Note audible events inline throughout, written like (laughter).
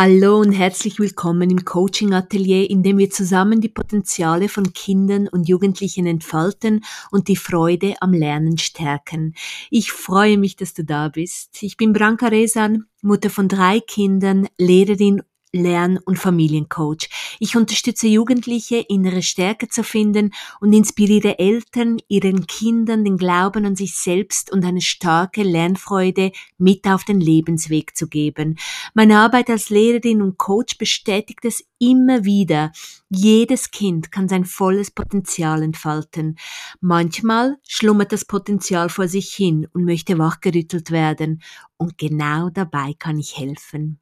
Hallo und herzlich willkommen im Coaching Atelier, in dem wir zusammen die Potenziale von Kindern und Jugendlichen entfalten und die Freude am Lernen stärken. Ich freue mich, dass du da bist. Ich bin Branka Resan, Mutter von drei Kindern, Lehrerin Lern- und Familiencoach. Ich unterstütze Jugendliche, innere Stärke zu finden und inspiriere Eltern, ihren Kindern den Glauben an sich selbst und eine starke Lernfreude mit auf den Lebensweg zu geben. Meine Arbeit als Lehrerin und Coach bestätigt es immer wieder. Jedes Kind kann sein volles Potenzial entfalten. Manchmal schlummert das Potenzial vor sich hin und möchte wachgerüttelt werden. Und genau dabei kann ich helfen.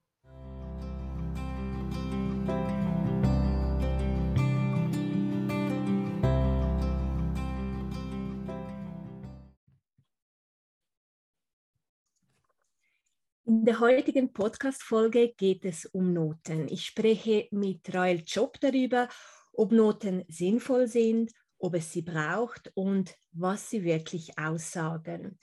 In der heutigen Podcast-Folge geht es um Noten. Ich spreche mit Rael Job darüber, ob Noten sinnvoll sind, ob es sie braucht und was sie wirklich aussagen.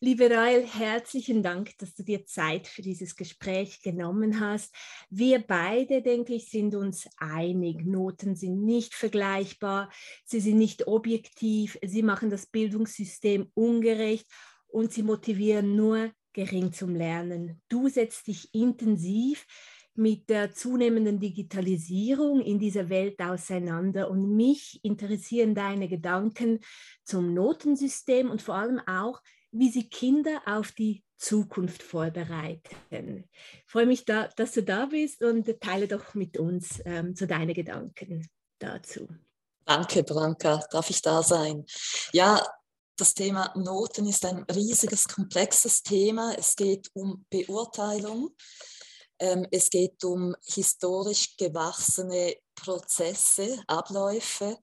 Liebe Rael, herzlichen Dank, dass du dir Zeit für dieses Gespräch genommen hast. Wir beide, denke ich, sind uns einig. Noten sind nicht vergleichbar, sie sind nicht objektiv, sie machen das Bildungssystem ungerecht und sie motivieren nur gering zum Lernen. Du setzt dich intensiv mit der zunehmenden Digitalisierung in dieser Welt auseinander und mich interessieren deine Gedanken zum Notensystem und vor allem auch, wie sie Kinder auf die Zukunft vorbereiten. Ich freue mich, da, dass du da bist und teile doch mit uns ähm, so deine Gedanken dazu. Danke, Branka. Darf ich da sein? Ja, das Thema Noten ist ein riesiges, komplexes Thema. Es geht um Beurteilung. Ähm, es geht um historisch gewachsene Prozesse, Abläufe.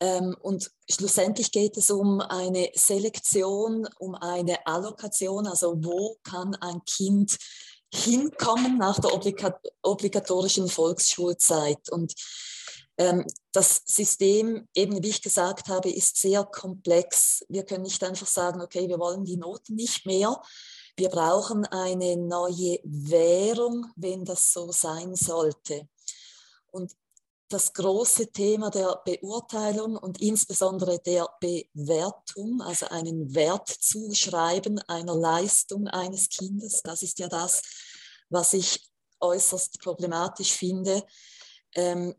Ähm, und schlussendlich geht es um eine Selektion, um eine Allokation, also wo kann ein Kind hinkommen nach der obligatorischen Volksschulzeit. Und das System, eben wie ich gesagt habe, ist sehr komplex. Wir können nicht einfach sagen, okay, wir wollen die Noten nicht mehr. Wir brauchen eine neue Währung, wenn das so sein sollte. Und das große Thema der Beurteilung und insbesondere der Bewertung, also einen Wert zuschreiben einer Leistung eines Kindes, das ist ja das, was ich äußerst problematisch finde. Ähm,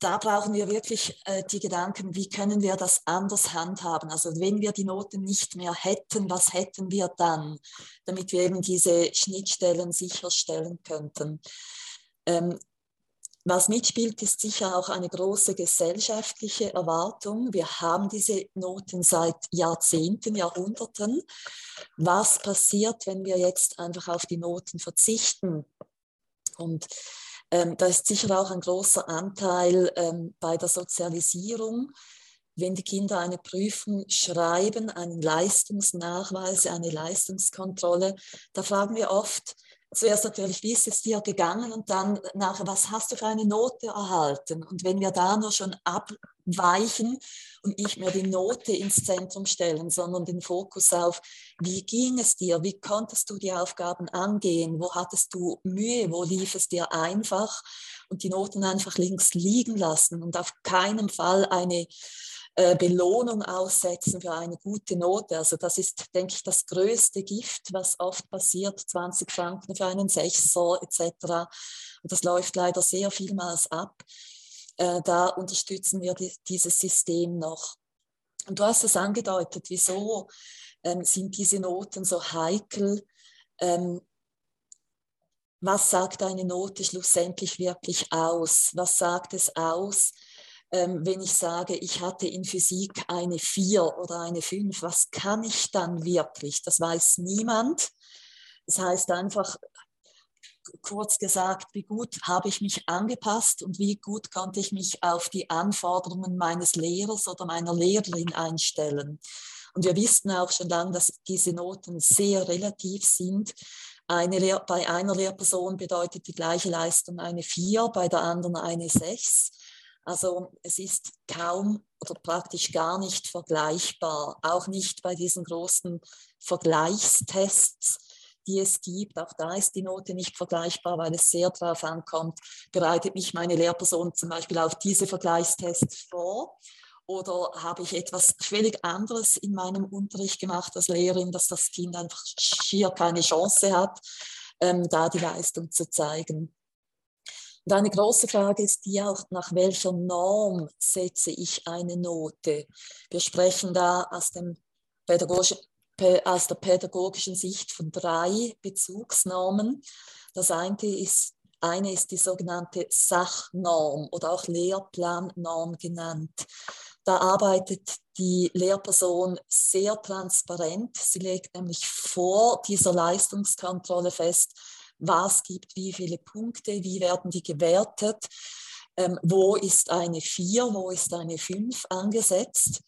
da brauchen wir wirklich äh, die Gedanken, wie können wir das anders handhaben? Also wenn wir die Noten nicht mehr hätten, was hätten wir dann, damit wir eben diese Schnittstellen sicherstellen könnten? Ähm, was mitspielt, ist sicher auch eine große gesellschaftliche Erwartung. Wir haben diese Noten seit Jahrzehnten, Jahrhunderten. Was passiert, wenn wir jetzt einfach auf die Noten verzichten? Und ähm, da ist sicher auch ein großer Anteil ähm, bei der Sozialisierung. Wenn die Kinder eine Prüfung schreiben, einen Leistungsnachweis, eine Leistungskontrolle, da fragen wir oft, zuerst natürlich, wie ist es dir gegangen und dann nachher, was hast du für eine Note erhalten? Und wenn wir da nur schon abweichen und nicht mehr die Note ins Zentrum stellen, sondern den Fokus auf, wie ging es dir? Wie konntest du die Aufgaben angehen? Wo hattest du Mühe? Wo lief es dir einfach? Und die Noten einfach links liegen lassen und auf keinen Fall eine äh, Belohnung aussetzen für eine gute Note. Also das ist, denke ich, das größte Gift, was oft passiert, 20 Franken für einen Sechser etc. Und das läuft leider sehr vielmals ab. Äh, da unterstützen wir die, dieses System noch. Und du hast es angedeutet, wieso ähm, sind diese Noten so heikel? Ähm, was sagt eine Note schlussendlich wirklich aus? Was sagt es aus, ähm, wenn ich sage, ich hatte in Physik eine 4 oder eine 5, was kann ich dann wirklich? Das weiß niemand. Das heißt einfach, kurz gesagt, wie gut habe ich mich angepasst und wie gut konnte ich mich auf die Anforderungen meines Lehrers oder meiner Lehrerin einstellen. Und wir wissen auch schon lange, dass diese Noten sehr relativ sind. Eine bei einer Lehrperson bedeutet die gleiche Leistung eine 4, bei der anderen eine 6. Also es ist kaum oder praktisch gar nicht vergleichbar, auch nicht bei diesen großen Vergleichstests, die es gibt. Auch da ist die Note nicht vergleichbar, weil es sehr darauf ankommt, bereitet mich meine Lehrperson zum Beispiel auf diese Vergleichstests vor oder habe ich etwas völlig anderes in meinem Unterricht gemacht als Lehrerin, dass das Kind einfach schier keine Chance hat, ähm, da die Leistung zu zeigen. Und eine große Frage ist die auch, nach welcher Norm setze ich eine Note? Wir sprechen da aus, dem pädagogischen, aus der pädagogischen Sicht von drei Bezugsnormen. Das eine ist, eine ist die sogenannte Sachnorm oder auch Lehrplannorm genannt. Da arbeitet die Lehrperson sehr transparent. Sie legt nämlich vor dieser Leistungskontrolle fest, was gibt wie viele Punkte, wie werden die gewertet, ähm, wo ist eine 4, wo ist eine 5 angesetzt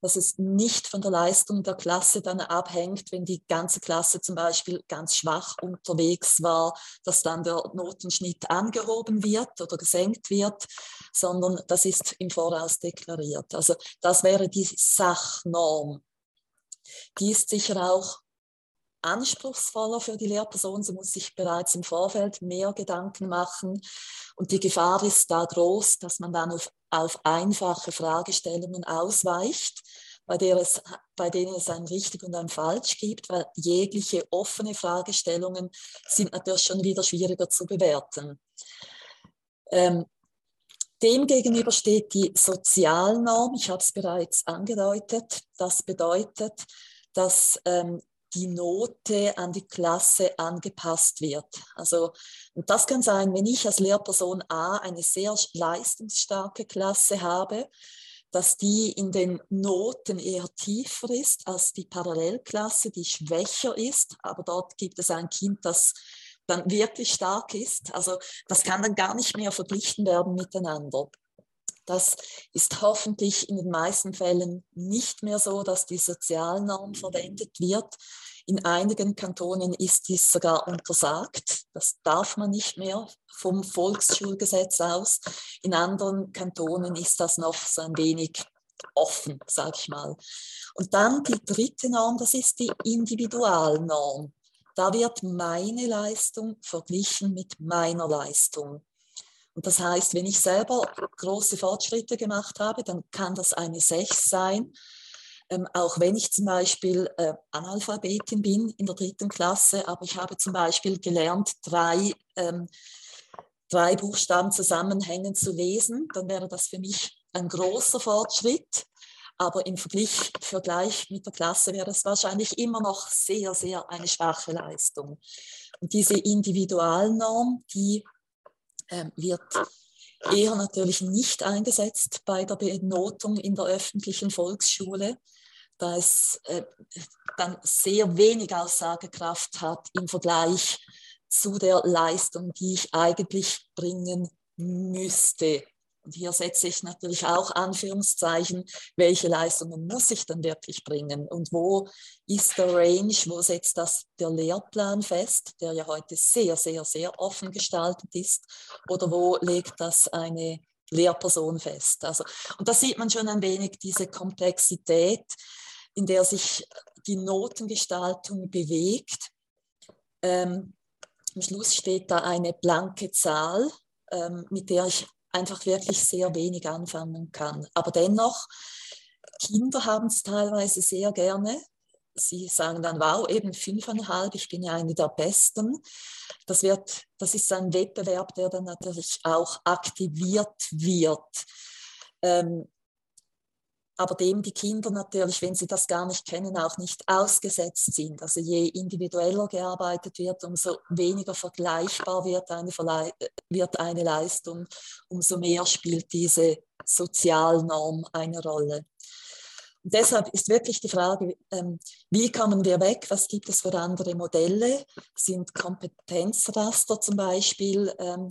dass es nicht von der Leistung der Klasse dann abhängt, wenn die ganze Klasse zum Beispiel ganz schwach unterwegs war, dass dann der Notenschnitt angehoben wird oder gesenkt wird, sondern das ist im Voraus deklariert. Also das wäre die Sachnorm. Die ist sicher auch anspruchsvoller für die Lehrperson. Sie muss sich bereits im Vorfeld mehr Gedanken machen. Und die Gefahr ist da groß, dass man dann auf, auf einfache Fragestellungen ausweicht, bei, der es, bei denen es ein richtig und ein falsch gibt, weil jegliche offene Fragestellungen sind natürlich schon wieder schwieriger zu bewerten. Ähm, Demgegenüber steht die Sozialnorm. Ich habe es bereits angedeutet. Das bedeutet, dass ähm, die Note an die Klasse angepasst wird. Also, und das kann sein, wenn ich als Lehrperson A eine sehr leistungsstarke Klasse habe, dass die in den Noten eher tiefer ist als die Parallelklasse, die schwächer ist, aber dort gibt es ein Kind, das dann wirklich stark ist. Also das kann dann gar nicht mehr verglichen werden miteinander. Das ist hoffentlich in den meisten Fällen nicht mehr so, dass die Sozialnorm verwendet wird. In einigen Kantonen ist dies sogar untersagt. Das darf man nicht mehr vom Volksschulgesetz aus. In anderen Kantonen ist das noch so ein wenig offen, sage ich mal. Und dann die dritte Norm, das ist die Individualnorm. Da wird meine Leistung verglichen mit meiner Leistung. Und das heißt, wenn ich selber große Fortschritte gemacht habe, dann kann das eine 6 sein. Ähm, auch wenn ich zum Beispiel äh, Analphabetin bin in der dritten Klasse, aber ich habe zum Beispiel gelernt, drei, ähm, drei Buchstaben zusammenhängend zu lesen, dann wäre das für mich ein großer Fortschritt. Aber im Vergleich, Vergleich mit der Klasse wäre es wahrscheinlich immer noch sehr, sehr eine schwache Leistung. Und diese Individualnorm, die wird eher natürlich nicht eingesetzt bei der Benotung in der öffentlichen Volksschule, da es äh, dann sehr wenig Aussagekraft hat im Vergleich zu der Leistung, die ich eigentlich bringen müsste. Und hier setze ich natürlich auch Anführungszeichen, welche Leistungen muss ich dann wirklich bringen und wo ist der Range, wo setzt das der Lehrplan fest, der ja heute sehr, sehr, sehr offen gestaltet ist, oder wo legt das eine Lehrperson fest. Also, und da sieht man schon ein wenig diese Komplexität, in der sich die Notengestaltung bewegt. Ähm, am Schluss steht da eine blanke Zahl, ähm, mit der ich einfach wirklich sehr wenig anfangen kann. Aber dennoch, Kinder haben es teilweise sehr gerne. Sie sagen dann, wow, eben fünfeinhalb, ich bin ja eine der Besten. Das, wird, das ist ein Wettbewerb, der dann natürlich auch aktiviert wird. Ähm, aber dem die Kinder natürlich, wenn sie das gar nicht kennen, auch nicht ausgesetzt sind. Also je individueller gearbeitet wird, umso weniger vergleichbar wird eine, Verle wird eine Leistung, umso mehr spielt diese Sozialnorm eine Rolle. Und deshalb ist wirklich die Frage, ähm, wie kommen wir weg? Was gibt es für andere Modelle? Sind Kompetenzraster zum Beispiel ähm,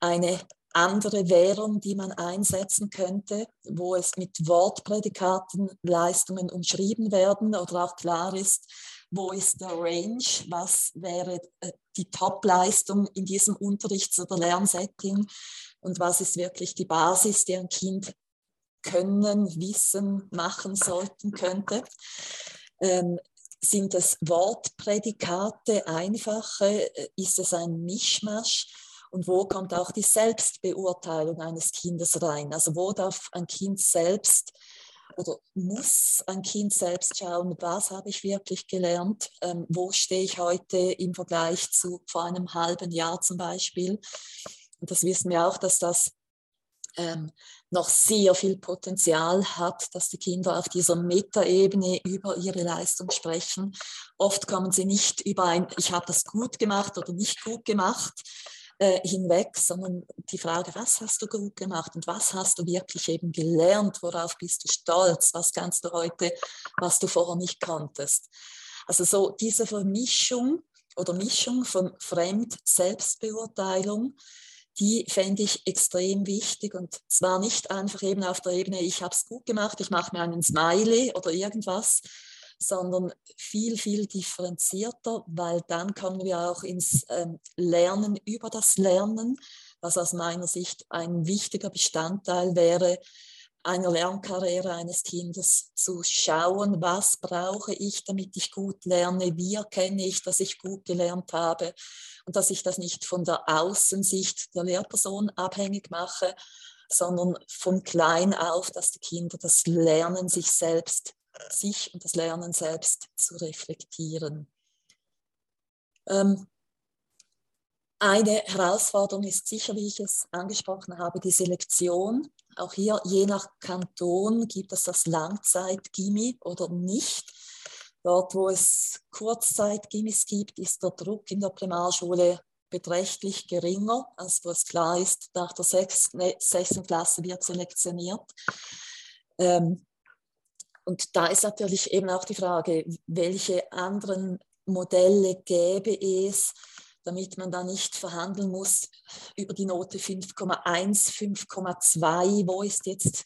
eine andere Währung, die man einsetzen könnte, wo es mit Wortprädikaten Leistungen umschrieben werden oder auch klar ist, wo ist der Range, was wäre äh, die Top-Leistung in diesem Unterrichts- oder Lernsetting und was ist wirklich die Basis, die ein Kind können, wissen, machen sollten könnte. Ähm, Sind es Wortprädikate, einfache? Ist es ein Mischmasch? Und wo kommt auch die Selbstbeurteilung eines Kindes rein? Also wo darf ein Kind selbst oder muss ein Kind selbst schauen, was habe ich wirklich gelernt, ähm, wo stehe ich heute im Vergleich zu vor einem halben Jahr zum Beispiel. Und das wissen wir auch, dass das ähm, noch sehr viel Potenzial hat, dass die Kinder auf dieser Metaebene über ihre Leistung sprechen. Oft kommen sie nicht über ein, ich habe das gut gemacht oder nicht gut gemacht, äh, hinweg, sondern die Frage, was hast du gut gemacht und was hast du wirklich eben gelernt, worauf bist du stolz, was kannst du heute, was du vorher nicht konntest. Also so diese Vermischung oder Mischung von Fremd-Selbstbeurteilung, die fände ich extrem wichtig. Und zwar nicht einfach eben auf der Ebene, ich habe es gut gemacht, ich mache mir einen Smiley oder irgendwas, sondern viel, viel differenzierter, weil dann kommen wir auch ins ähm, Lernen über das Lernen, was aus meiner Sicht ein wichtiger Bestandteil wäre, einer Lernkarriere eines Kindes zu schauen, was brauche ich, damit ich gut lerne, wie erkenne ich, dass ich gut gelernt habe und dass ich das nicht von der Außensicht der Lehrperson abhängig mache, sondern von klein auf, dass die Kinder das Lernen sich selbst sich und das Lernen selbst zu reflektieren. Ähm, eine Herausforderung ist sicher, wie ich es angesprochen habe, die Selektion. Auch hier, je nach Kanton, gibt es das Langzeit-Gimmi oder nicht. Dort, wo es Kurzzeit-Gimmis gibt, ist der Druck in der Primarschule beträchtlich geringer, als wo es klar ist, nach der sechsten, sechsten Klasse wird selektioniert. Ähm, und da ist natürlich eben auch die Frage, welche anderen Modelle gäbe es, damit man da nicht verhandeln muss über die Note 5,1, 5,2, wo ist jetzt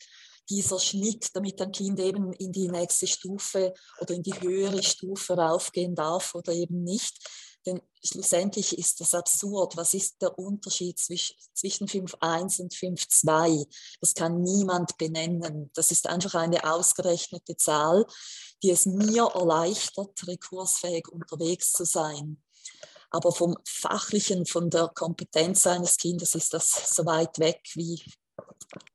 dieser Schnitt, damit ein Kind eben in die nächste Stufe oder in die höhere Stufe raufgehen darf oder eben nicht. Denn schlussendlich ist das absurd. Was ist der Unterschied zwischen 5.1 und 5.2? Das kann niemand benennen. Das ist einfach eine ausgerechnete Zahl, die es mir erleichtert, rekursfähig unterwegs zu sein. Aber vom Fachlichen, von der Kompetenz eines Kindes ist das so weit weg wie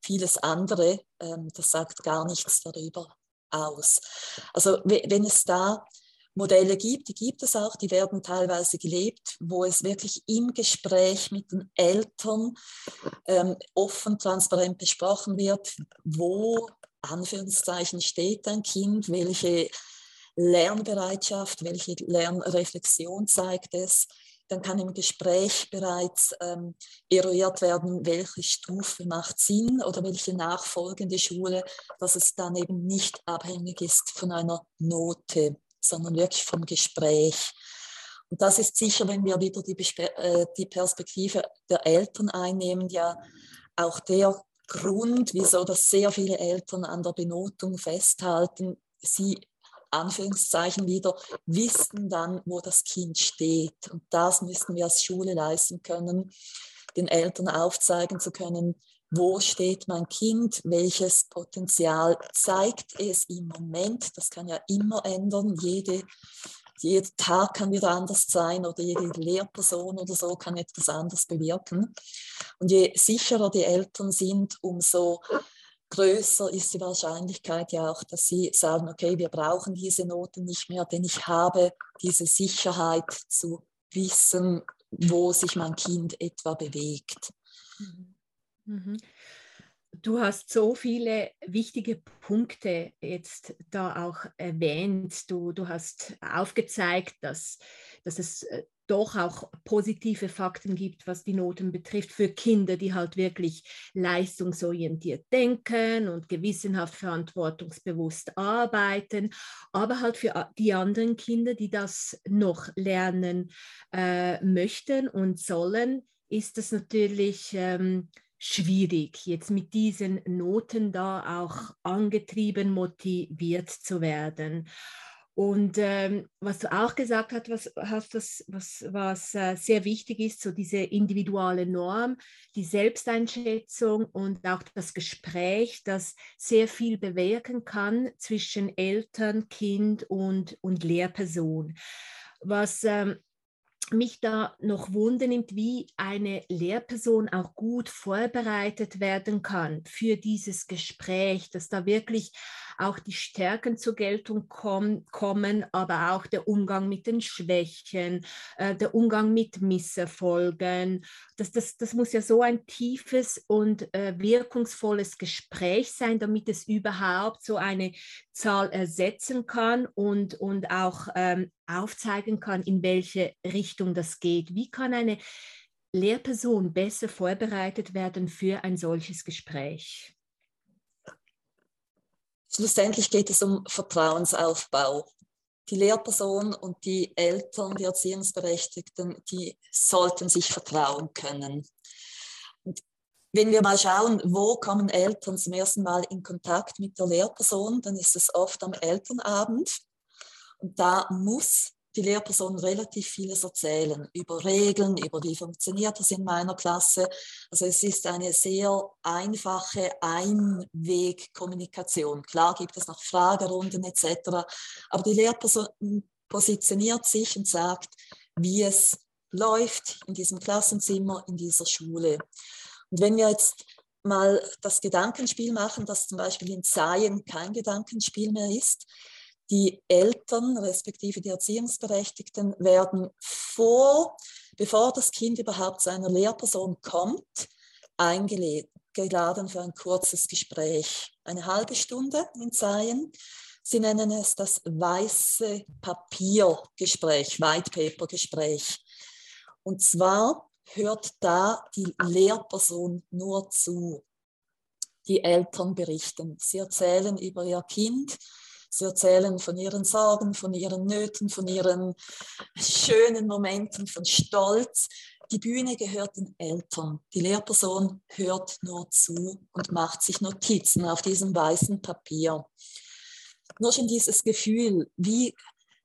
vieles andere. Ähm, das sagt gar nichts darüber aus. Also wenn es da Modelle gibt, die gibt es auch, die werden teilweise gelebt, wo es wirklich im Gespräch mit den Eltern ähm, offen, transparent besprochen wird, wo Anführungszeichen steht ein Kind, welche Lernbereitschaft, welche Lernreflexion zeigt es. Dann kann im Gespräch bereits ähm, eruiert werden, welche Stufe macht Sinn oder welche nachfolgende Schule, dass es dann eben nicht abhängig ist von einer Note sondern wirklich vom Gespräch. Und das ist sicher, wenn wir wieder die, äh, die Perspektive der Eltern einnehmen, ja auch der Grund, wieso das sehr viele Eltern an der Benotung festhalten. Sie Anführungszeichen wieder, wissen dann, wo das Kind steht. Und das müssen wir als Schule leisten können, den Eltern aufzeigen zu können, wo steht mein Kind, welches Potenzial zeigt es im Moment. Das kann ja immer ändern. Jede, jeder Tag kann wieder anders sein oder jede Lehrperson oder so kann etwas anders bewirken. Und je sicherer die Eltern sind, umso größer ist die Wahrscheinlichkeit ja auch, dass sie sagen, okay, wir brauchen diese Noten nicht mehr, denn ich habe diese Sicherheit zu wissen, wo sich mein Kind etwa bewegt. Mhm. Mhm. Du hast so viele wichtige Punkte jetzt da auch erwähnt. Du, du hast aufgezeigt, dass, dass es äh, doch auch positive Fakten gibt, was die Noten betrifft, für Kinder, die halt wirklich leistungsorientiert denken und gewissenhaft verantwortungsbewusst arbeiten, aber halt für die anderen Kinder, die das noch lernen äh, möchten und sollen, ist es natürlich ähm, schwierig, jetzt mit diesen Noten da auch angetrieben, motiviert zu werden. Und ähm, was du auch gesagt hast, was, hast das, was, was äh, sehr wichtig ist, so diese individuelle Norm, die Selbsteinschätzung und auch das Gespräch, das sehr viel bewirken kann zwischen Eltern, Kind und, und Lehrperson. Was ähm, mich da noch wundernimmt, wie eine Lehrperson auch gut vorbereitet werden kann für dieses Gespräch, dass da wirklich auch die Stärken zur Geltung komm, kommen, aber auch der Umgang mit den Schwächen, äh, der Umgang mit Misserfolgen. Das, das, das muss ja so ein tiefes und äh, wirkungsvolles Gespräch sein, damit es überhaupt so eine Zahl ersetzen kann und, und auch ähm, aufzeigen kann, in welche Richtung das geht. Wie kann eine Lehrperson besser vorbereitet werden für ein solches Gespräch? Schlussendlich geht es um Vertrauensaufbau. Die Lehrperson und die Eltern, die Erziehungsberechtigten, die sollten sich vertrauen können. Und wenn wir mal schauen, wo kommen Eltern zum ersten Mal in Kontakt mit der Lehrperson, dann ist es oft am Elternabend. Und da muss die Lehrperson relativ vieles erzählen über Regeln, über wie funktioniert das in meiner Klasse. Also es ist eine sehr einfache Einwegkommunikation. Klar gibt es noch Fragerunden etc., aber die Lehrperson positioniert sich und sagt, wie es läuft in diesem Klassenzimmer, in dieser Schule. Und wenn wir jetzt mal das Gedankenspiel machen, das zum Beispiel in Seien kein Gedankenspiel mehr ist, die Eltern respektive die Erziehungsberechtigten werden vor, bevor das Kind überhaupt zu einer Lehrperson kommt, eingeladen für ein kurzes Gespräch. Eine halbe Stunde in Seien. Sie nennen es das weiße Papiergespräch, White Paper Gespräch. Und zwar hört da die Lehrperson nur zu. Die Eltern berichten. Sie erzählen über ihr Kind, Sie erzählen von ihren Sorgen, von ihren Nöten, von ihren schönen Momenten, von Stolz. Die Bühne gehört den Eltern. Die Lehrperson hört nur zu und macht sich Notizen auf diesem weißen Papier. Nur schon dieses Gefühl, wie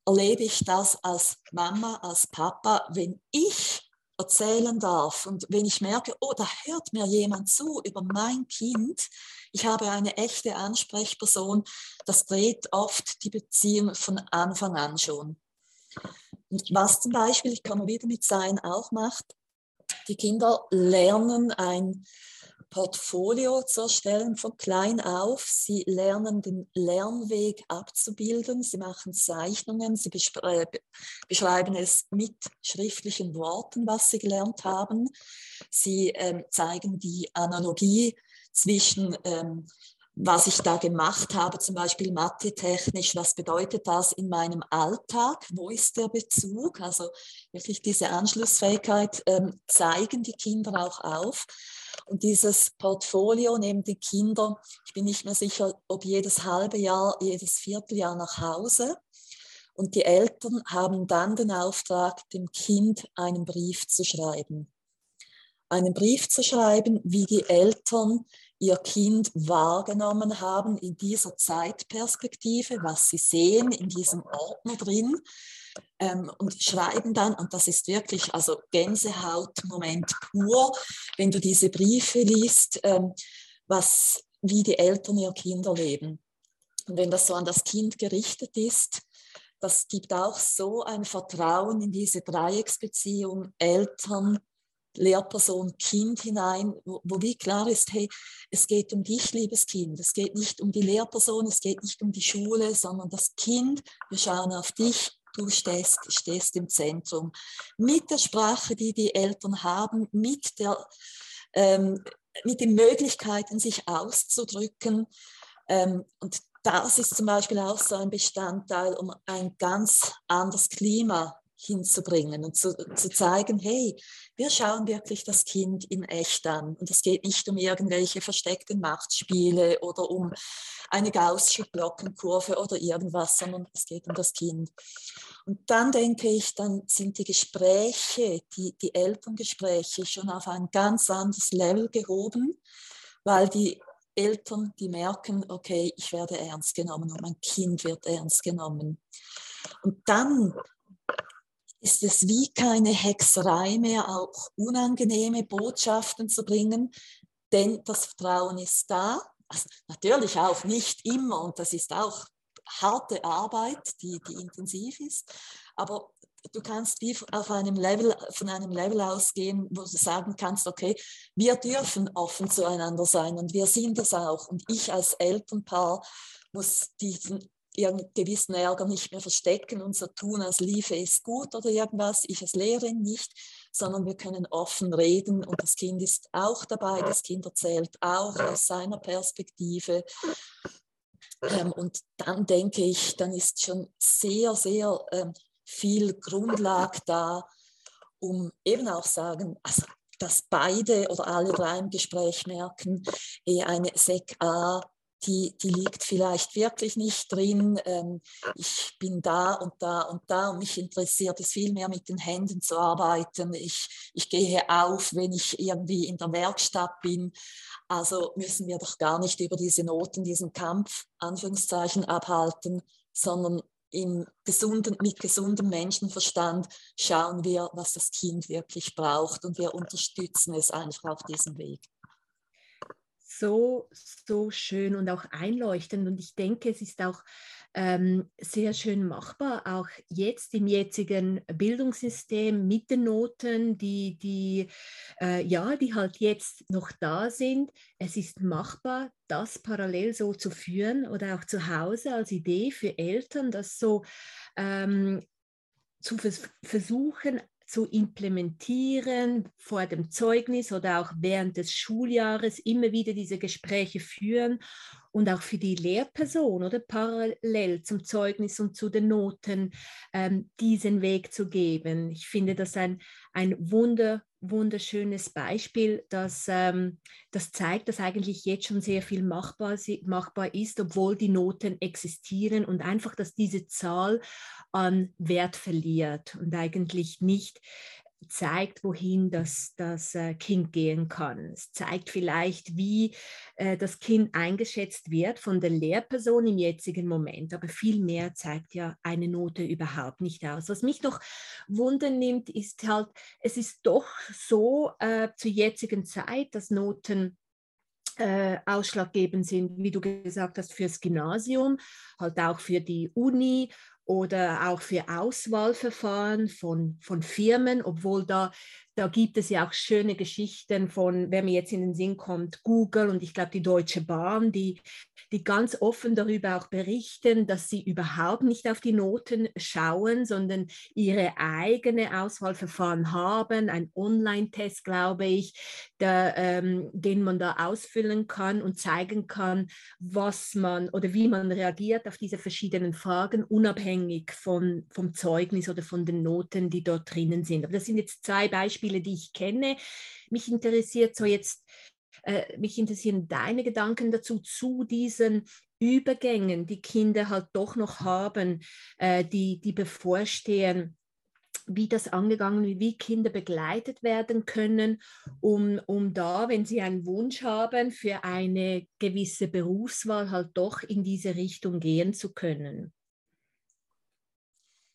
erlebe ich das als Mama, als Papa, wenn ich erzählen darf und wenn ich merke, oh, da hört mir jemand zu über mein Kind, ich habe eine echte Ansprechperson, das dreht oft die Beziehung von Anfang an schon. Und was zum Beispiel, ich komme wieder mit Sein auch macht, die Kinder lernen ein Portfolio zu erstellen von klein auf. Sie lernen den Lernweg abzubilden. Sie machen Zeichnungen. Sie beschreiben es mit schriftlichen Worten, was sie gelernt haben. Sie ähm, zeigen die Analogie zwischen ähm, was ich da gemacht habe, zum Beispiel mathe-technisch, was bedeutet das in meinem Alltag, wo ist der Bezug, also wirklich diese Anschlussfähigkeit ähm, zeigen die Kinder auch auf. Und dieses Portfolio nehmen die Kinder, ich bin nicht mehr sicher, ob jedes halbe Jahr, jedes Vierteljahr nach Hause. Und die Eltern haben dann den Auftrag, dem Kind einen Brief zu schreiben. Einen Brief zu schreiben, wie die Eltern ihr Kind wahrgenommen haben in dieser Zeitperspektive, was sie sehen in diesem Ordner drin ähm, und schreiben dann, und das ist wirklich also Gänsehautmoment pur, wenn du diese Briefe liest, ähm, was, wie die Eltern ihr Kinder leben. Und wenn das so an das Kind gerichtet ist, das gibt auch so ein Vertrauen in diese Dreiecksbeziehung Eltern, Lehrperson, Kind hinein, wo, wo wie klar ist, hey, es geht um dich, liebes Kind. Es geht nicht um die Lehrperson, es geht nicht um die Schule, sondern das Kind. Wir schauen auf dich, du stehst, stehst im Zentrum. Mit der Sprache, die die Eltern haben, mit, der, ähm, mit den Möglichkeiten, sich auszudrücken. Ähm, und das ist zum Beispiel auch so ein Bestandteil, um ein ganz anderes Klima hinzubringen und zu, zu zeigen, hey, wir schauen wirklich das Kind in echt an. Und es geht nicht um irgendwelche versteckten Machtspiele oder um eine gaussische Glockenkurve oder irgendwas, sondern es geht um das Kind. Und dann denke ich, dann sind die Gespräche, die, die Elterngespräche schon auf ein ganz anderes Level gehoben, weil die Eltern, die merken, okay, ich werde ernst genommen und mein Kind wird ernst genommen. Und dann ist es wie keine Hexerei mehr, auch unangenehme Botschaften zu bringen, denn das Vertrauen ist da. Also natürlich auch nicht immer und das ist auch harte Arbeit, die, die intensiv ist, aber du kannst wie auf einem Level, von einem Level ausgehen, wo du sagen kannst, okay, wir dürfen offen zueinander sein und wir sind es auch. Und ich als Elternpaar muss diesen ihren gewissen Ärger nicht mehr verstecken und so tun, als liefe es gut oder irgendwas. Ich als Lehrerin nicht, sondern wir können offen reden und das Kind ist auch dabei, das Kind erzählt auch aus seiner Perspektive. Ähm, und dann denke ich, dann ist schon sehr, sehr ähm, viel Grundlage da, um eben auch sagen, also, dass beide oder alle drei im Gespräch merken, eh eine SEC A die, die liegt vielleicht wirklich nicht drin. Ähm, ich bin da und da und da und mich interessiert es viel mehr mit den Händen zu arbeiten. Ich, ich gehe auf, wenn ich irgendwie in der Werkstatt bin. Also müssen wir doch gar nicht über diese Noten, diesen Kampf, Anführungszeichen, abhalten, sondern in gesunden, mit gesundem Menschenverstand schauen wir, was das Kind wirklich braucht und wir unterstützen es einfach auf diesem Weg so, so schön und auch einleuchtend. Und ich denke, es ist auch ähm, sehr schön machbar, auch jetzt im jetzigen Bildungssystem mit den Noten, die, die, äh, ja, die halt jetzt noch da sind. Es ist machbar, das parallel so zu führen oder auch zu Hause als Idee für Eltern, das so ähm, zu vers versuchen, zu implementieren vor dem Zeugnis oder auch während des Schuljahres immer wieder diese Gespräche führen und auch für die Lehrperson oder parallel zum Zeugnis und zu den Noten ähm, diesen Weg zu geben. Ich finde das ein, ein wunder, wunderschönes Beispiel, das, ähm, das zeigt, dass eigentlich jetzt schon sehr viel machbar, machbar ist, obwohl die Noten existieren und einfach, dass diese Zahl an Wert verliert und eigentlich nicht zeigt, wohin das, das äh, Kind gehen kann. Es zeigt vielleicht, wie äh, das Kind eingeschätzt wird von der Lehrperson im jetzigen Moment, aber viel mehr zeigt ja eine Note überhaupt nicht aus. Was mich noch wundern nimmt, ist halt, es ist doch so äh, zur jetzigen Zeit, dass Noten äh, ausschlaggebend sind, wie du gesagt hast, fürs Gymnasium, halt auch für die Uni oder auch für Auswahlverfahren von, von Firmen, obwohl da da gibt es ja auch schöne Geschichten von, wenn mir jetzt in den Sinn kommt, Google und ich glaube die Deutsche Bahn, die, die ganz offen darüber auch berichten, dass sie überhaupt nicht auf die Noten schauen, sondern ihre eigene Auswahlverfahren haben, ein Online-Test, glaube ich, der, ähm, den man da ausfüllen kann und zeigen kann, was man oder wie man reagiert auf diese verschiedenen Fragen, unabhängig von, vom Zeugnis oder von den Noten, die dort drinnen sind. Aber das sind jetzt zwei Beispiele, Beispiele, die ich kenne. Mich interessiert so jetzt, äh, mich interessieren deine Gedanken dazu, zu diesen Übergängen, die Kinder halt doch noch haben, äh, die, die bevorstehen wie das angegangen wird, wie Kinder begleitet werden können, um, um da, wenn sie einen Wunsch haben, für eine gewisse Berufswahl halt doch in diese Richtung gehen zu können.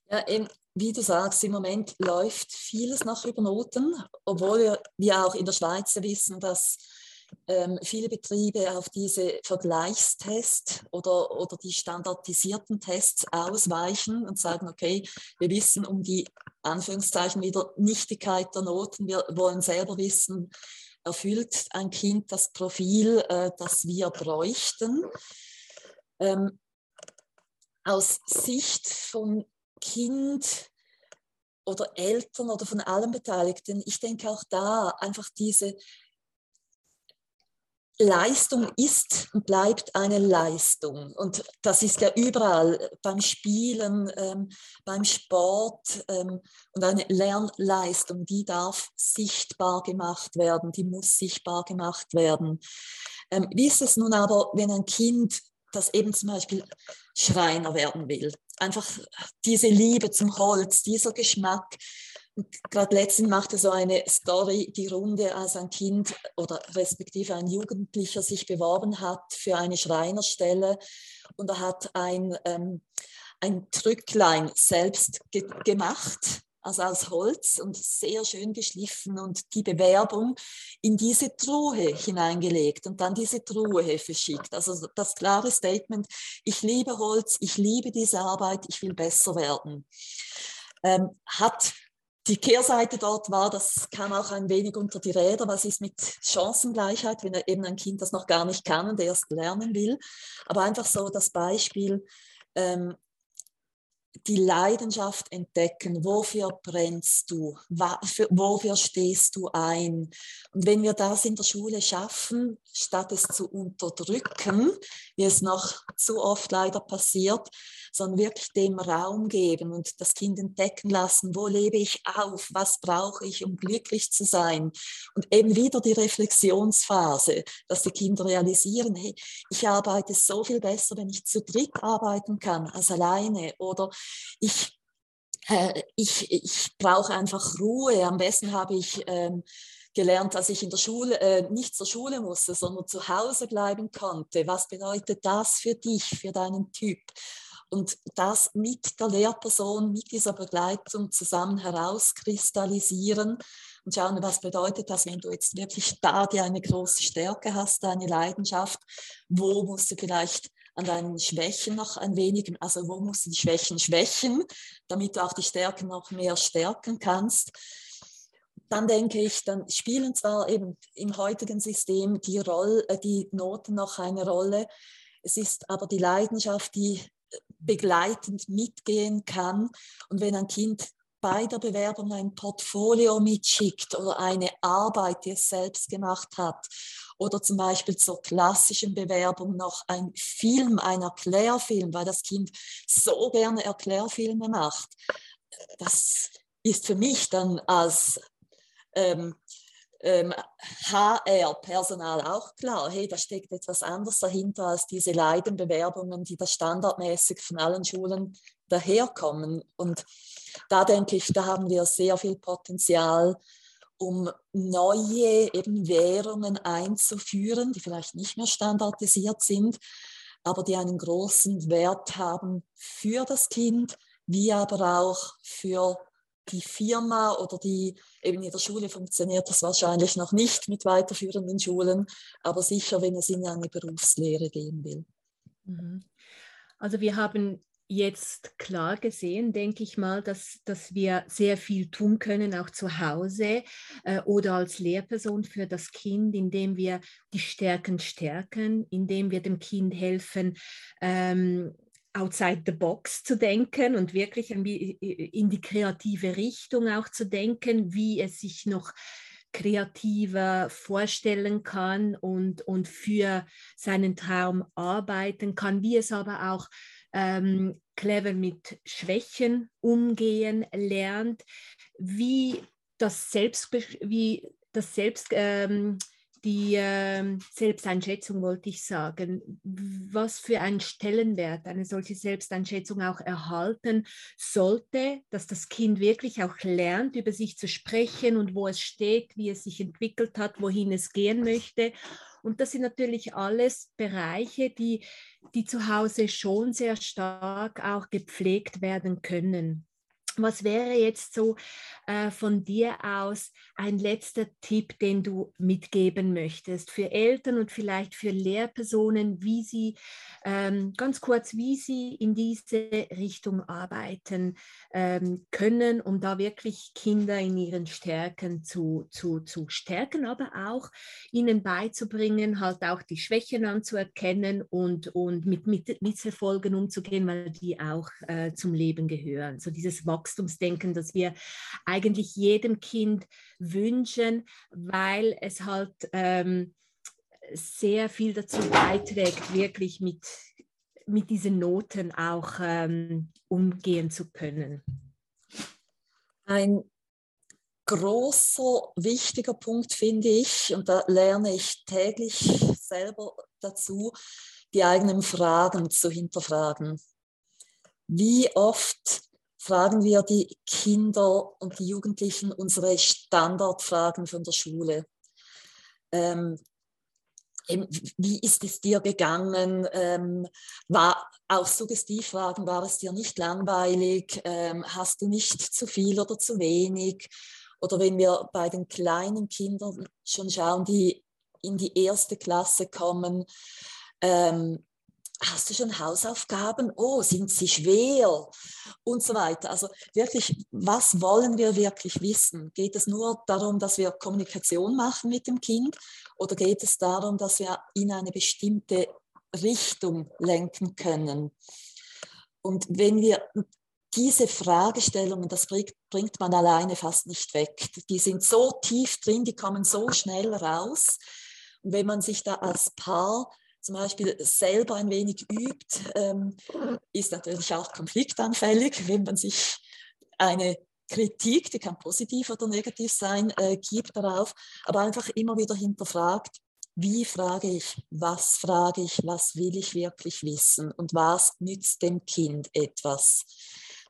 Ja, eben, wie du sagst, im Moment läuft vieles noch über Noten, obwohl wir auch in der Schweiz wissen, dass ähm, viele Betriebe auf diese Vergleichstests oder, oder die standardisierten Tests ausweichen und sagen, okay, wir wissen um die Anführungszeichen wieder Nichtigkeit der Noten, wir wollen selber wissen, erfüllt ein Kind das Profil, äh, das wir bräuchten. Ähm, aus Sicht von Kind oder Eltern oder von allen Beteiligten. Ich denke auch da einfach diese Leistung ist und bleibt eine Leistung. Und das ist ja überall beim Spielen, ähm, beim Sport. Ähm, und eine Lernleistung, die darf sichtbar gemacht werden, die muss sichtbar gemacht werden. Ähm, wie ist es nun aber, wenn ein Kind, das eben zum Beispiel Schreiner werden will, einfach diese Liebe zum Holz, dieser Geschmack, gerade letztens machte so eine Story die Runde, als ein Kind oder respektive ein Jugendlicher sich beworben hat für eine Schreinerstelle. Und er hat ein, ähm, ein Trücklein selbst ge gemacht also aus Holz und sehr schön geschliffen und die Bewerbung in diese Truhe hineingelegt und dann diese Truhe verschickt. Also das klare Statement, ich liebe Holz, ich liebe diese Arbeit, ich will besser werden. Ähm, hat die Kehrseite dort war, das kam auch ein wenig unter die Räder, was ist mit Chancengleichheit, wenn eben ein Kind das noch gar nicht kann und erst lernen will. Aber einfach so das Beispiel, ähm, die Leidenschaft entdecken, wofür brennst du, wofür stehst du ein. Und wenn wir das in der Schule schaffen, statt es zu unterdrücken, wie es noch zu oft leider passiert, sondern wirklich dem Raum geben und das Kind entdecken lassen, wo lebe ich auf, was brauche ich, um glücklich zu sein. Und eben wieder die Reflexionsphase, dass die Kinder realisieren, hey, ich arbeite so viel besser, wenn ich zu dritt arbeiten kann als alleine oder ich äh, ich, ich brauche einfach Ruhe. Am besten habe ich ähm, gelernt, dass ich in der Schule äh, nicht zur Schule musste, sondern zu Hause bleiben konnte. Was bedeutet das für dich, für deinen Typ? und das mit der Lehrperson, mit dieser Begleitung zusammen herauskristallisieren und schauen, was bedeutet das, wenn du jetzt wirklich da dir eine große Stärke hast, eine Leidenschaft, wo musst du vielleicht an deinen Schwächen noch ein wenig, also wo musst du die Schwächen schwächen, damit du auch die Stärken noch mehr stärken kannst. Dann denke ich, dann spielen zwar eben im heutigen System die, Rolle, äh, die Noten noch eine Rolle, es ist aber die Leidenschaft, die begleitend mitgehen kann. Und wenn ein Kind bei der Bewerbung ein Portfolio mitschickt oder eine Arbeit, die es selbst gemacht hat, oder zum Beispiel zur klassischen Bewerbung noch ein Film, ein Erklärfilm, weil das Kind so gerne Erklärfilme macht. Das ist für mich dann als ähm, ähm, HR-Personal auch klar, hey, da steckt etwas anderes dahinter als diese Leidenbewerbungen, die da standardmäßig von allen Schulen daherkommen. Und da denke ich, da haben wir sehr viel Potenzial, um neue eben Währungen einzuführen, die vielleicht nicht mehr standardisiert sind, aber die einen großen Wert haben für das Kind, wie aber auch für die Firma oder die eben in der Schule funktioniert das wahrscheinlich noch nicht mit weiterführenden Schulen, aber sicher, wenn es in eine Berufslehre gehen will. Mhm. Also wir haben jetzt klar gesehen, denke ich mal, dass, dass wir sehr viel tun können, auch zu Hause äh, oder als Lehrperson für das Kind, indem wir die Stärken stärken, indem wir dem Kind helfen, ähm, outside the box zu denken und wirklich in die kreative Richtung auch zu denken, wie es sich noch kreativer vorstellen kann und, und für seinen Traum arbeiten kann, wie es aber auch ähm, clever mit Schwächen umgehen lernt, wie das Selbst, wie das Selbst ähm, die äh, Selbsteinschätzung, wollte ich sagen, was für einen Stellenwert eine solche Selbsteinschätzung auch erhalten sollte, dass das Kind wirklich auch lernt, über sich zu sprechen und wo es steht, wie es sich entwickelt hat, wohin es gehen möchte. Und das sind natürlich alles Bereiche, die, die zu Hause schon sehr stark auch gepflegt werden können. Was wäre jetzt so äh, von dir aus ein letzter Tipp, den du mitgeben möchtest für Eltern und vielleicht für Lehrpersonen, wie sie ähm, ganz kurz, wie sie in diese Richtung arbeiten ähm, können, um da wirklich Kinder in ihren Stärken zu, zu, zu stärken, aber auch ihnen beizubringen, halt auch die Schwächen anzuerkennen und, und mit, mit Misserfolgen umzugehen, weil die auch äh, zum Leben gehören. So dieses Wachstum Wachstumsdenken, das wir eigentlich jedem Kind wünschen, weil es halt ähm, sehr viel dazu beiträgt, wirklich mit, mit diesen Noten auch ähm, umgehen zu können. Ein großer, wichtiger Punkt finde ich, und da lerne ich täglich selber dazu, die eigenen Fragen zu hinterfragen. Wie oft fragen wir die Kinder und die Jugendlichen unsere Standardfragen von der Schule. Ähm, wie ist es dir gegangen? Ähm, war auch Suggestivfragen, war es dir nicht langweilig? Ähm, hast du nicht zu viel oder zu wenig? Oder wenn wir bei den kleinen Kindern schon schauen, die in die erste Klasse kommen, ähm, hast du schon Hausaufgaben? Oh, sind sie schwer? Und so weiter. Also wirklich, was wollen wir wirklich wissen? Geht es nur darum, dass wir Kommunikation machen mit dem Kind oder geht es darum, dass wir in eine bestimmte Richtung lenken können? Und wenn wir diese Fragestellungen, das bringt, bringt man alleine fast nicht weg. Die sind so tief drin, die kommen so schnell raus. Und wenn man sich da als Paar zum Beispiel selber ein wenig übt, ähm, ist natürlich auch konfliktanfällig, wenn man sich eine Kritik, die kann positiv oder negativ sein, äh, gibt darauf, aber einfach immer wieder hinterfragt, wie frage ich, was frage ich, was will ich wirklich wissen und was nützt dem Kind etwas.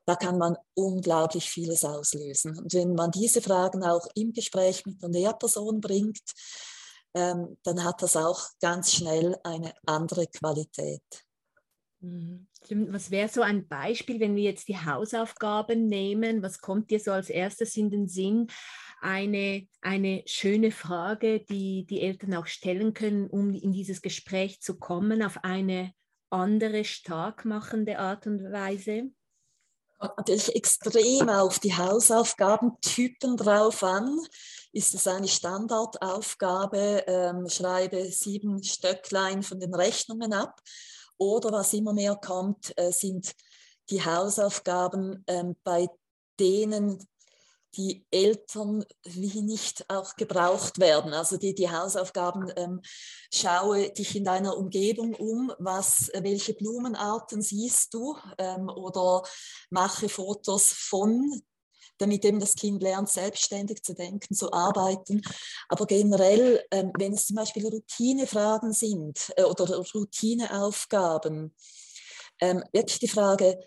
Da kann man unglaublich vieles auslösen. Und wenn man diese Fragen auch im Gespräch mit der Lehrperson bringt, ähm, dann hat das auch ganz schnell eine andere Qualität. Mhm. Was wäre so ein Beispiel, wenn wir jetzt die Hausaufgaben nehmen? Was kommt dir so als erstes in den Sinn? Eine, eine schöne Frage, die die Eltern auch stellen können, um in dieses Gespräch zu kommen, auf eine andere, stark machende Art und Weise? Natürlich extrem auf die Hausaufgabentypen drauf an ist es eine Standardaufgabe, ähm, schreibe sieben Stöcklein von den Rechnungen ab. Oder was immer mehr kommt, äh, sind die Hausaufgaben, ähm, bei denen die Eltern wie nicht auch gebraucht werden. Also die, die Hausaufgaben, ähm, schaue dich in deiner Umgebung um, was, welche Blumenarten siehst du ähm, oder mache Fotos von damit eben das Kind lernt, selbstständig zu denken, zu arbeiten. Aber generell, ähm, wenn es zum Beispiel Routinefragen sind äh, oder Routineaufgaben, ähm, wirklich die Frage,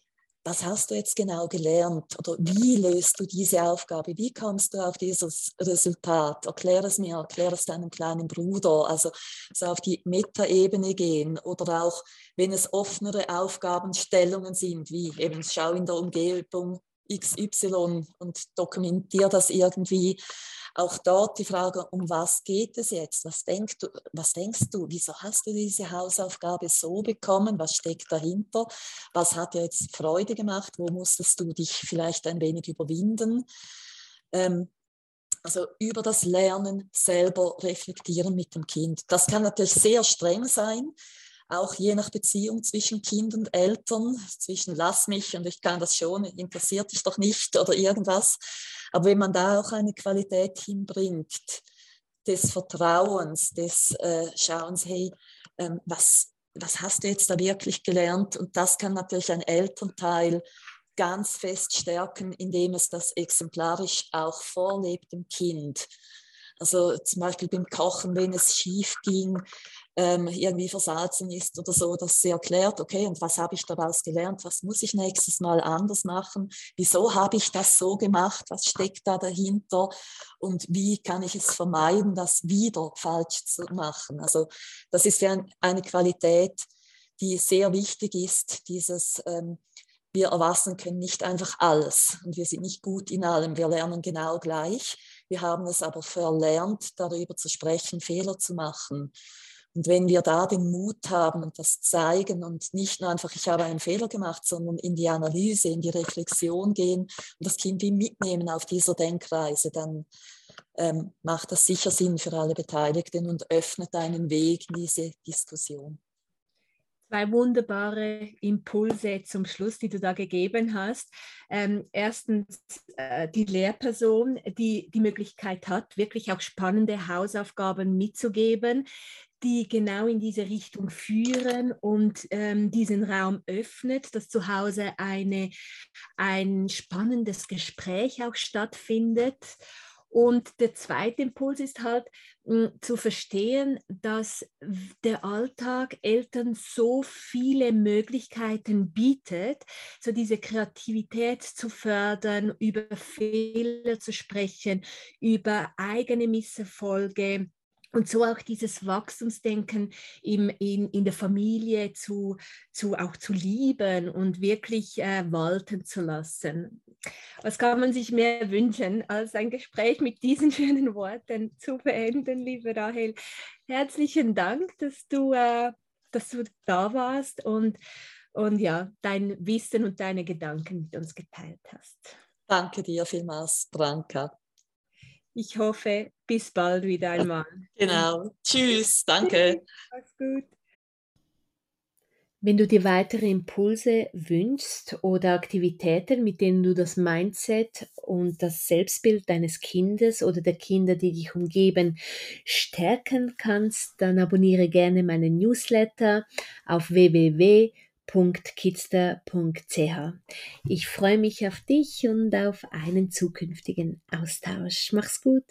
was hast du jetzt genau gelernt oder wie löst du diese Aufgabe? Wie kommst du auf dieses Resultat? Erklär es mir, erklär es deinem kleinen Bruder. Also so auf die Metaebene gehen oder auch, wenn es offenere Aufgabenstellungen sind, wie eben schau in der Umgebung, XY und dokumentiere das irgendwie. Auch dort die Frage, um was geht es jetzt? Was, denkst du, was denkst du? Wieso hast du diese Hausaufgabe so bekommen? Was steckt dahinter? Was hat dir jetzt Freude gemacht? Wo musstest du dich vielleicht ein wenig überwinden? Ähm, also über das Lernen selber reflektieren mit dem Kind. Das kann natürlich sehr streng sein auch je nach Beziehung zwischen Kind und Eltern, zwischen lass mich und ich kann das schon, interessiert dich doch nicht oder irgendwas. Aber wenn man da auch eine Qualität hinbringt, des Vertrauens, des äh, Schauens, hey, ähm, was, was hast du jetzt da wirklich gelernt? Und das kann natürlich ein Elternteil ganz fest stärken, indem es das exemplarisch auch vorlebt dem Kind. Also zum Beispiel beim Kochen, wenn es schief ging, ähm, irgendwie versalzen ist oder so, dass sie erklärt, okay, und was habe ich daraus gelernt, was muss ich nächstes Mal anders machen, wieso habe ich das so gemacht, was steckt da dahinter und wie kann ich es vermeiden, das wieder falsch zu machen. Also das ist ja eine Qualität, die sehr wichtig ist, dieses ähm, wir Erwachsenen können nicht einfach alles und wir sind nicht gut in allem. Wir lernen genau gleich. Wir haben es aber verlernt, darüber zu sprechen, Fehler zu machen. Und wenn wir da den Mut haben und das zeigen und nicht nur einfach, ich habe einen Fehler gemacht, sondern in die Analyse, in die Reflexion gehen und das Kind wie mitnehmen auf dieser Denkreise, dann ähm, macht das sicher Sinn für alle Beteiligten und öffnet einen Weg in diese Diskussion. Zwei wunderbare Impulse zum Schluss, die du da gegeben hast. Ähm, erstens äh, die Lehrperson, die die Möglichkeit hat, wirklich auch spannende Hausaufgaben mitzugeben, die genau in diese Richtung führen und ähm, diesen Raum öffnet, dass zu Hause eine, ein spannendes Gespräch auch stattfindet. Und der zweite Impuls ist halt mh, hm, zu verstehen, dass der Alltag Eltern so viele Möglichkeiten bietet, so diese Kreativität zu fördern, über Fehler zu sprechen, über eigene Misserfolge und so auch dieses Wachstumsdenken im, in, in der Familie zu, zu, auch zu lieben und wirklich äh, walten zu lassen. Was kann man sich mehr wünschen, als ein Gespräch mit diesen (laughs) schönen Worten zu beenden, liebe Rahel? Herzlichen Dank, dass du, äh, dass du da warst und, und ja, dein Wissen und deine Gedanken mit uns geteilt hast. Danke dir vielmals, Branka. Ich hoffe, bis bald wieder einmal. (laughs) Genau. Tschüss. Danke. Mach's gut. Wenn du dir weitere Impulse wünschst oder Aktivitäten, mit denen du das Mindset und das Selbstbild deines Kindes oder der Kinder, die dich umgeben, stärken kannst, dann abonniere gerne meinen Newsletter auf www www.kidster.ch. Ich freue mich auf dich und auf einen zukünftigen Austausch. Mach's gut.